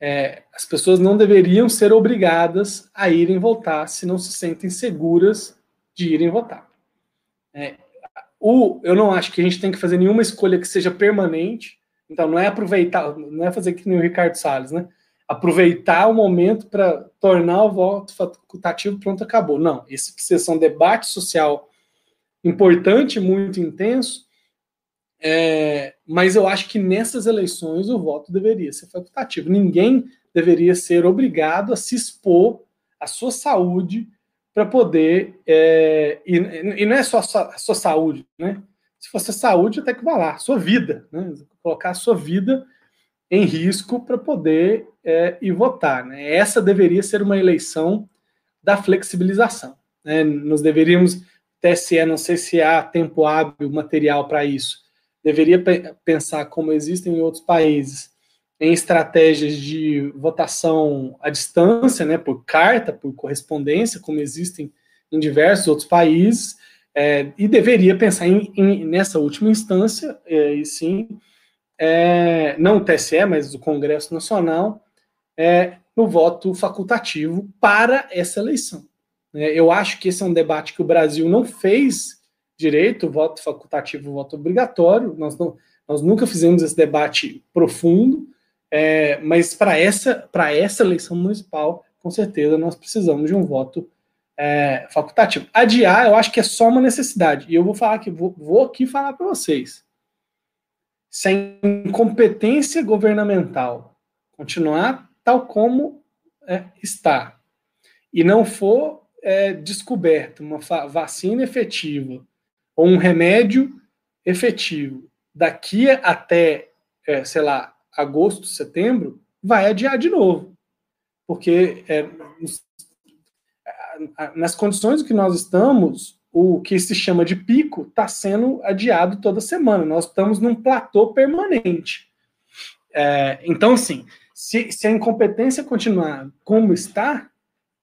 É, as pessoas não deveriam ser obrigadas a irem votar se não se sentem seguras de irem votar. É, o, eu não acho que a gente tem que fazer nenhuma escolha que seja permanente. Então, não é aproveitar, não é fazer que nem o Ricardo Salles, né? Aproveitar o momento para tornar o voto facultativo, pronto, acabou. Não, esse precisa ser um debate social importante, muito intenso, é, mas eu acho que nessas eleições o voto deveria ser facultativo. Ninguém deveria ser obrigado a se expor à sua saúde para poder. É, e, e, não é só a sua saúde, né? Se fosse a saúde, até que vai lá, sua vida, né? Colocar a sua vida em risco para poder é, ir votar. Né? Essa deveria ser uma eleição da flexibilização. Né? Nós deveríamos, TSE, não sei se há tempo hábil material para isso, deveria pensar como existem em outros países, em estratégias de votação à distância, né, por carta, por correspondência, como existem em diversos outros países, é, e deveria pensar em, em, nessa última instância, é, e sim, é, não o TSE, mas o Congresso Nacional, é, no voto facultativo para essa eleição. É, eu acho que esse é um debate que o Brasil não fez direito, voto facultativo, voto obrigatório, nós, não, nós nunca fizemos esse debate profundo, é, mas para essa, essa eleição municipal, com certeza, nós precisamos de um voto é, facultativo. Adiar, eu acho que é só uma necessidade. E eu vou falar que vou, vou aqui falar para vocês. Se a incompetência governamental continuar tal como é, está e não for é, uma vacina efetiva ou um remédio efetivo daqui até, é, sei lá, agosto, setembro, vai adiar de novo. Porque é, nas condições que nós estamos, o que se chama de pico está sendo adiado toda semana. Nós estamos num platô permanente. É, então, assim, se, se, a incompetência continuar como está,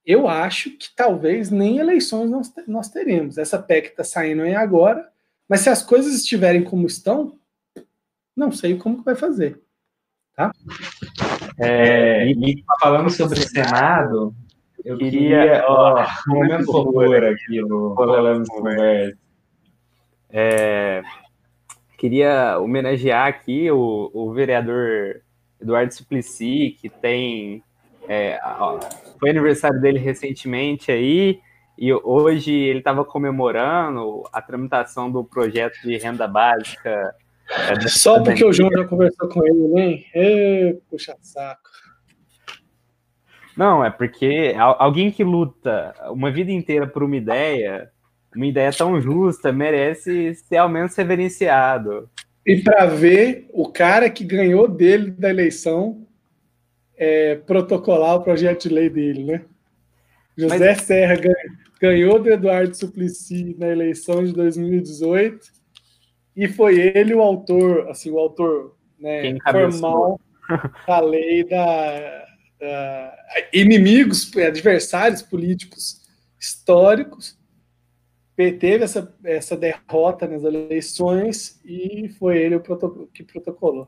eu acho que talvez nem eleições nós, nós teremos. Essa PEC está saindo aí agora, mas se as coisas estiverem como estão, não sei como que vai fazer. Tá? É, e falando sobre o Senado, eu queria, ó, um momento horror aqui no Rolando Conversa. É, queria homenagear aqui o, o vereador Eduardo Suplicy, que tem. É, ó, foi aniversário dele recentemente aí, e hoje ele estava comemorando a tramitação do projeto de renda básica. É, Só porque o João já conversou com ele, né? É, puxa saco. Não, é porque alguém que luta uma vida inteira por uma ideia, uma ideia tão justa, merece ser ao menos reverenciado. E para ver o cara que ganhou dele da eleição é, protocolar o projeto de lei dele, né? José Mas... Serra ganhou do Eduardo Suplicy na eleição de 2018 e foi ele o autor, assim, o autor né, formal da lei da, da, inimigos, adversários políticos históricos teve essa, essa derrota nas eleições e foi ele o que protocolou.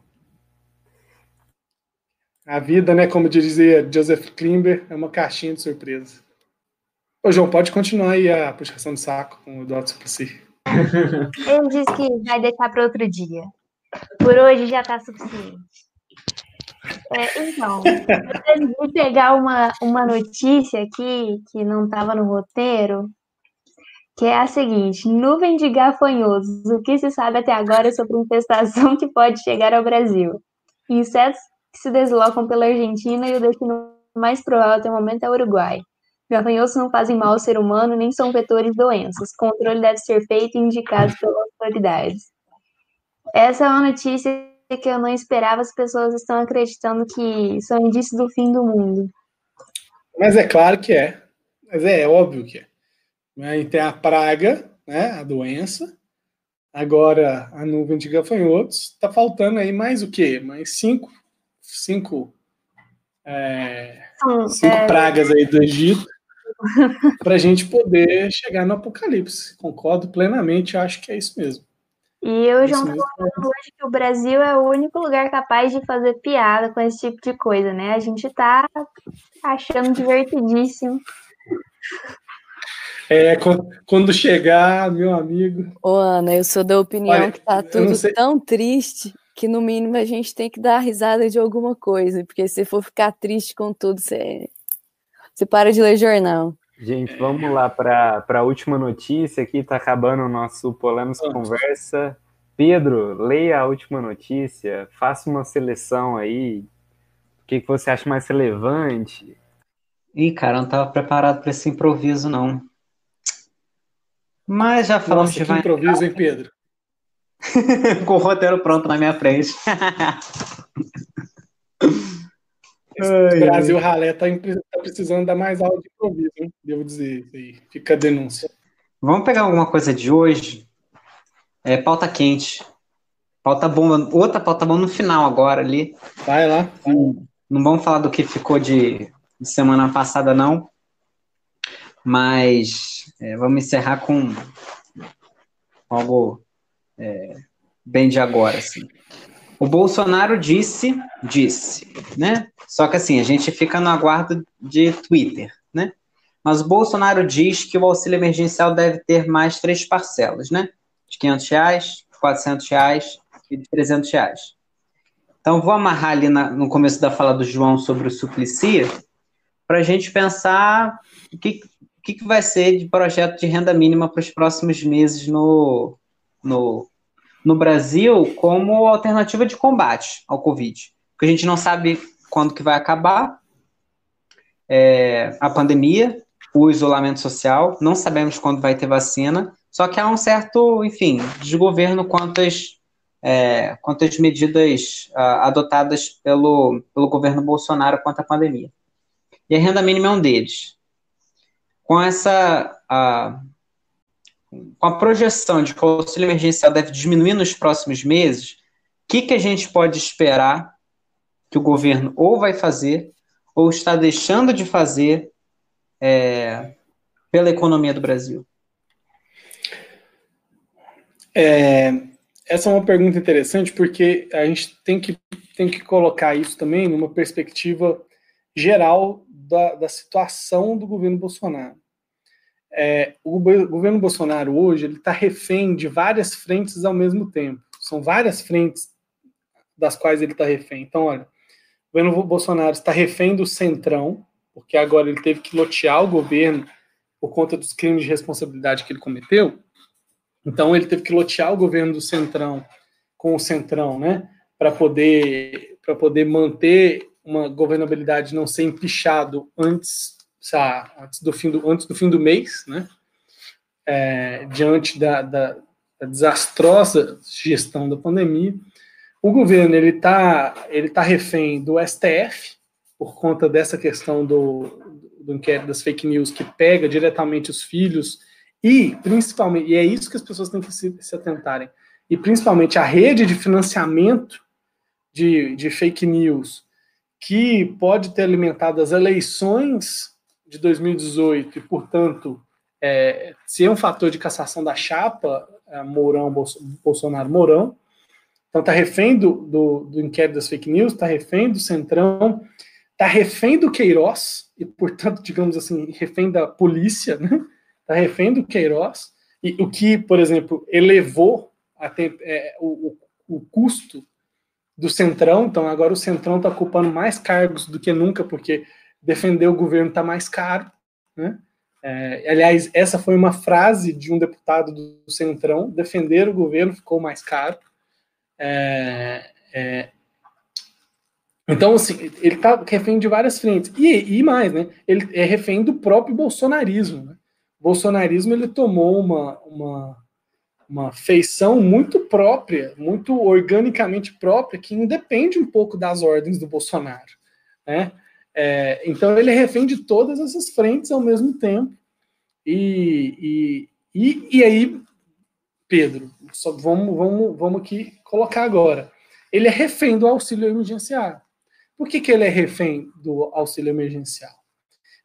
A vida, né, como dizia Joseph Klimber, é uma caixinha de surpresa. Ô, João, pode continuar aí a puxação de saco com o Eduardo Suplicy. Ele disse que vai deixar para outro dia. Por hoje já está suficiente. É, então, vou pegar uma, uma notícia aqui que não estava no roteiro, que é a seguinte: nuvem de gafanhotos. O que se sabe até agora sobre a infestação que pode chegar ao Brasil? Insetos que se deslocam pela Argentina e o destino mais provável até o momento é o Uruguai. Gafanhotos não fazem mal ao ser humano nem são vetores de doenças. Controle deve ser feito e indicado pelas autoridades. Essa é uma notícia que eu não esperava. As pessoas estão acreditando que são indícios do fim do mundo. Mas é claro que é. Mas é, é óbvio que é. Né? E tem a praga, né, a doença. Agora a nuvem de gafanhotos. Está faltando aí mais o quê? Mais cinco, cinco, é, cinco é... pragas aí do Egito para a gente poder chegar no apocalipse. Concordo plenamente, acho que é isso mesmo. E eu já estou falando hoje que o Brasil é o único lugar capaz de fazer piada com esse tipo de coisa, né? A gente está achando divertidíssimo. É, quando chegar, meu amigo. Ô, Ana, eu sou da opinião Olha, que tá tudo tão triste que no mínimo a gente tem que dar risada de alguma coisa, porque se for ficar triste com tudo, você, você para de ler jornal. Gente, vamos lá para a última notícia aqui, tá acabando o nosso Polemos Conversa. Pedro, leia a última notícia, faça uma seleção aí. O que, que você acha mais relevante? Ih, cara, não estava preparado para esse improviso, não. Mas já falamos Nossa, de que improviso, hein, Pedro? Com o roteiro pronto na minha frente. o Brasil Ralé tá, tá, precisando dar mais aula de improviso, hein? Devo dizer. Aí. Fica a denúncia. Vamos pegar alguma coisa de hoje. É, pauta quente. Pauta bomba. Outra pauta bomba no final agora ali. Vai lá. Vai. Não vamos falar do que ficou de, de semana passada, não. Mas é, vamos encerrar com algo é, bem de agora, assim. O Bolsonaro disse, disse, né? Só que assim, a gente fica no aguardo de Twitter, né? Mas o Bolsonaro diz que o auxílio emergencial deve ter mais três parcelas, né? De 500 reais, 400 reais e de 300 reais. Então, vou amarrar ali na, no começo da fala do João sobre o Suplicy, para a gente pensar o que, que, que vai ser de projeto de renda mínima para os próximos meses no, no, no Brasil como alternativa de combate ao Covid. Porque a gente não sabe quando que vai acabar é, a pandemia, o isolamento social, não sabemos quando vai ter vacina, Só que há um certo, enfim, desgoverno quanto às, é, medidas adotadas pelo, pelo governo Bolsonaro quanto à pandemia. E a renda mínima é um deles. Com essa. Uh, com a projeção de que o auxílio emergencial deve diminuir nos próximos meses, o que, que a gente pode esperar que o governo ou vai fazer ou está deixando de fazer é, pela economia do Brasil? É, essa é uma pergunta interessante porque a gente tem que, tem que colocar isso também numa perspectiva geral da, da situação do governo Bolsonaro. É, o governo Bolsonaro hoje ele está refém de várias frentes ao mesmo tempo. São várias frentes das quais ele está refém. Então, olha, o governo Bolsonaro está refém do centrão, porque agora ele teve que lotear o governo por conta dos crimes de responsabilidade que ele cometeu. Então ele teve que lotear o governo do Centrão com o Centrão, né, para poder para poder manter uma governabilidade não ser empichado antes, antes do fim do antes do fim do mês, né, é, diante da, da, da, desastrosa gestão da pandemia. O governo ele está ele tá refém do STF por conta dessa questão do, do inquérito das fake news que pega diretamente os filhos e, principalmente, e é isso que as pessoas têm que se, se atentarem, e principalmente a rede de financiamento de, de fake news, que pode ter alimentado as eleições de 2018 e, portanto, é, ser um fator de cassação da chapa é, Mourão, Bolsonaro Mourão. Então está refém do, do, do, inquérito das fake news, está refém do Centrão, está refém do Queiroz, e, portanto, digamos assim, refém da polícia, né? está refém do Queiroz, e o que, por exemplo, elevou é, o, o, o, custo do Centrão, então agora o Centrão está ocupando mais cargos do que nunca, porque defender o governo está mais caro, né? É, aliás, essa foi uma frase de um deputado do Centrão: defender o governo ficou mais caro. É, é, então, assim, ele está refém de várias frentes. E, e mais, né? Ele é refém do próprio bolsonarismo. Né? bolsonarismo ele tomou uma, uma, uma feição muito própria, muito organicamente própria, que independe um pouco das ordens do Bolsonaro. Né? É, então ele é refém de todas essas frentes ao mesmo tempo. E, e, e, e aí, Pedro, só vamos, vamos, vamos aqui colocar agora. Ele é refém do auxílio emergencial. Por que, que ele é refém do auxílio emergencial?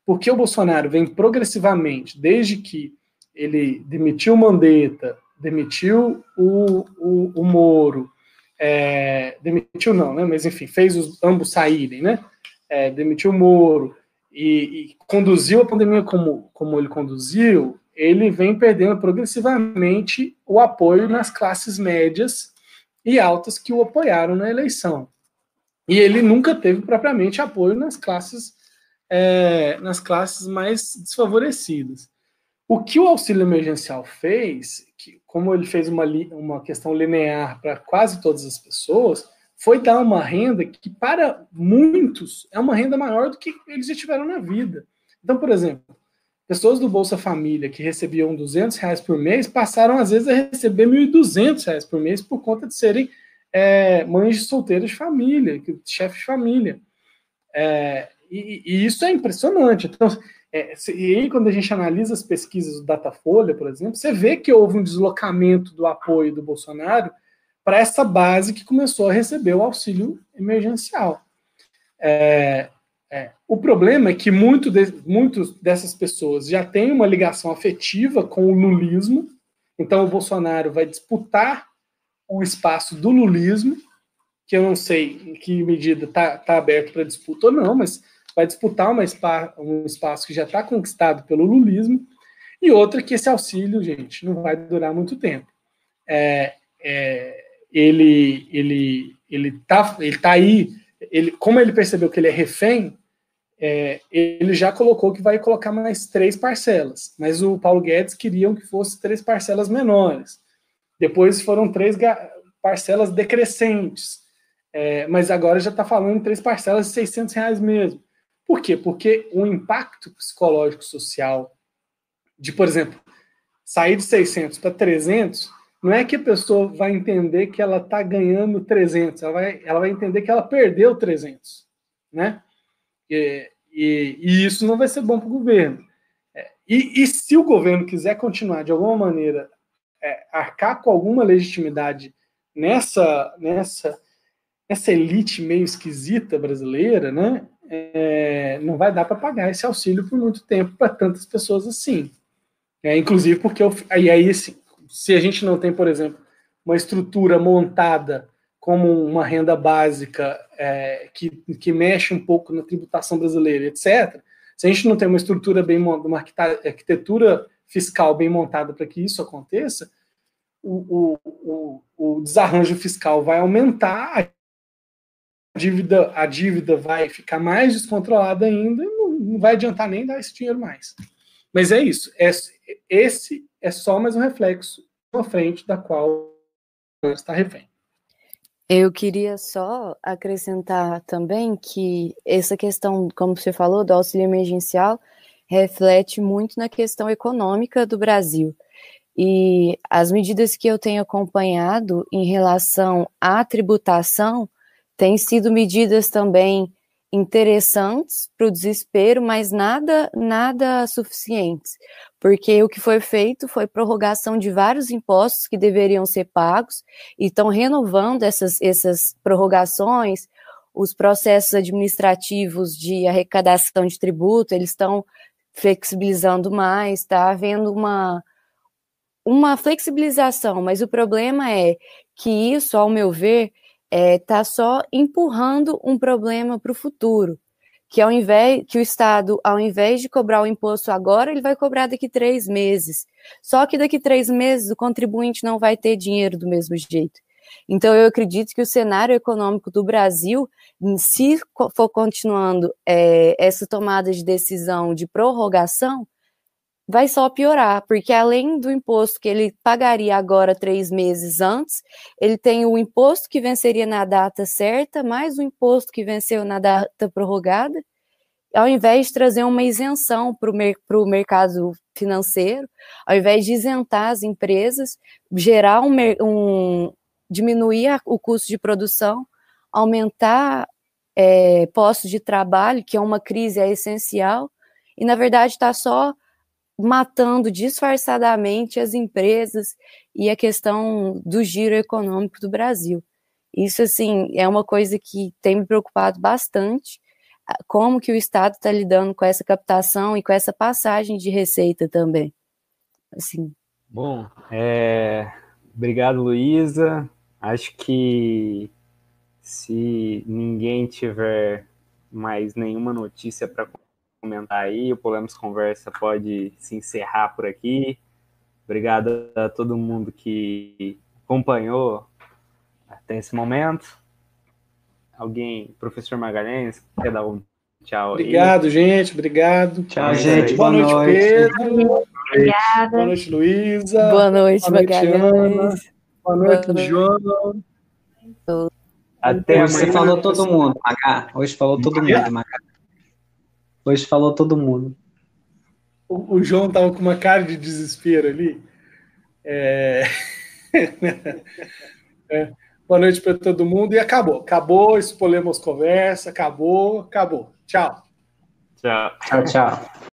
Porque o Bolsonaro vem progressivamente, desde que ele demitiu Mandetta, demitiu o, o, o Moro, é, demitiu não, né? Mas enfim, fez os ambos saírem, né? É, demitiu o Moro e, e, conduziu a pandemia como, como ele conduziu, ele vem perdendo progressivamente o apoio nas classes médias e altas que o apoiaram na eleição. E ele nunca teve propriamente apoio nas classes é, nas classes mais desfavorecidas. O que o auxílio emergencial fez, que, como ele fez uma, uma questão linear para quase todas as pessoas, foi dar uma renda que, para muitos, é uma renda maior do que eles já tiveram na vida. Então, por exemplo, pessoas do Bolsa Família que recebiam 200 reais por mês passaram, às vezes, a receber 1.200 reais por mês por conta de serem é, mães solteiras de família, chefes de família. É, e, e isso é impressionante. Então, é, e aí, quando a gente analisa as pesquisas do Datafolha, por exemplo, você vê que houve um deslocamento do apoio do Bolsonaro para essa base que começou a receber o auxílio emergencial. É, é, o problema é que muito de, muitos dessas pessoas já têm uma ligação afetiva com o lulismo, então o Bolsonaro vai disputar o espaço do lulismo, que eu não sei em que medida está tá aberto para disputa ou não, mas vai disputar spa, um espaço que já está conquistado pelo lulismo, e outra que esse auxílio, gente, não vai durar muito tempo. É, é, ele ele ele tá ele tá aí, ele como ele percebeu que ele é refém, é, ele já colocou que vai colocar mais três parcelas, mas o Paulo Guedes queriam que fosse três parcelas menores. Depois foram três parcelas decrescentes, é, mas agora já está falando em três parcelas de 600 reais mesmo. Por quê? Porque o impacto psicológico social de, por exemplo, sair de 600 para 300, não é que a pessoa vai entender que ela está ganhando 300, ela vai, ela vai entender que ela perdeu 300, né? E, e, e isso não vai ser bom para o governo. É, e, e, se o governo quiser continuar, de alguma maneira, é, arcar com alguma legitimidade nessa, nessa, nessa elite meio esquisita brasileira, né? É, não vai dar para pagar esse auxílio por muito tempo para tantas pessoas assim. É, inclusive porque eu, aí, aí assim, se a gente não tem, por exemplo, uma estrutura montada como uma renda básica é, que, que mexe um pouco na tributação brasileira, etc., se a gente não tem uma estrutura bem uma arquitetura fiscal bem montada para que isso aconteça, o, o, o, o desarranjo fiscal vai aumentar, dívida, a dívida vai ficar mais descontrolada ainda e não, não vai adiantar nem dar esse dinheiro mais. Mas é isso. É, esse é só mais um reflexo à frente da qual está refém. Eu queria só acrescentar também que essa questão, como você falou, do auxílio emergencial, reflete muito na questão econômica do Brasil. E as medidas que eu tenho acompanhado em relação à tributação têm sido medidas também interessantes para o desespero, mas nada, nada suficientes, porque o que foi feito foi prorrogação de vários impostos que deveriam ser pagos e estão renovando essas, essas prorrogações, os processos administrativos de arrecadação de tributo, eles estão flexibilizando mais, está havendo uma, uma flexibilização, mas o problema é que isso, ao meu ver, está é, tá só empurrando um problema para o futuro. Que ao invés que o Estado, ao invés de cobrar o imposto agora, ele vai cobrar daqui três meses. Só que daqui três meses o contribuinte não vai ter dinheiro do mesmo jeito. Então eu acredito que o cenário econômico do Brasil, se for continuando é, essa tomada de decisão de prorrogação, vai só piorar, porque além do imposto que ele pagaria agora três meses antes, ele tem o imposto que venceria na data certa, mais o imposto que venceu na data prorrogada, ao invés de trazer uma isenção para o mer mercado financeiro, ao invés de isentar as empresas, gerar um, um diminuir o custo de produção, aumentar é, postos de trabalho, que é uma crise é essencial, e na verdade está só matando disfarçadamente as empresas e a questão do giro econômico do Brasil. Isso, assim, é uma coisa que tem me preocupado bastante, como que o Estado está lidando com essa captação e com essa passagem de receita também. Assim. Bom, é... obrigado, Luísa. Acho que se ninguém tiver mais nenhuma notícia para comentar aí. O Polemos Conversa pode se encerrar por aqui. Obrigado a todo mundo que acompanhou até esse momento. Alguém, professor Magalhães, quer dar um tchau aí? Obrigado, gente. Obrigado. Tchau, gente. Boa, Boa noite, noite, Pedro. Obrigada. Boa noite, Luísa. Boa noite, Boa noite Magalhães. Boa noite, Boa noite. João. Até Hoje você falou todo mundo, Magá. Hoje falou todo mundo, Magá. Hoje falou todo mundo. O, o João tava com uma cara de desespero ali. É... é. Boa noite para todo mundo e acabou. Acabou esse Polemos Conversa, acabou, acabou. Tchau. Tchau. Tchau, tchau.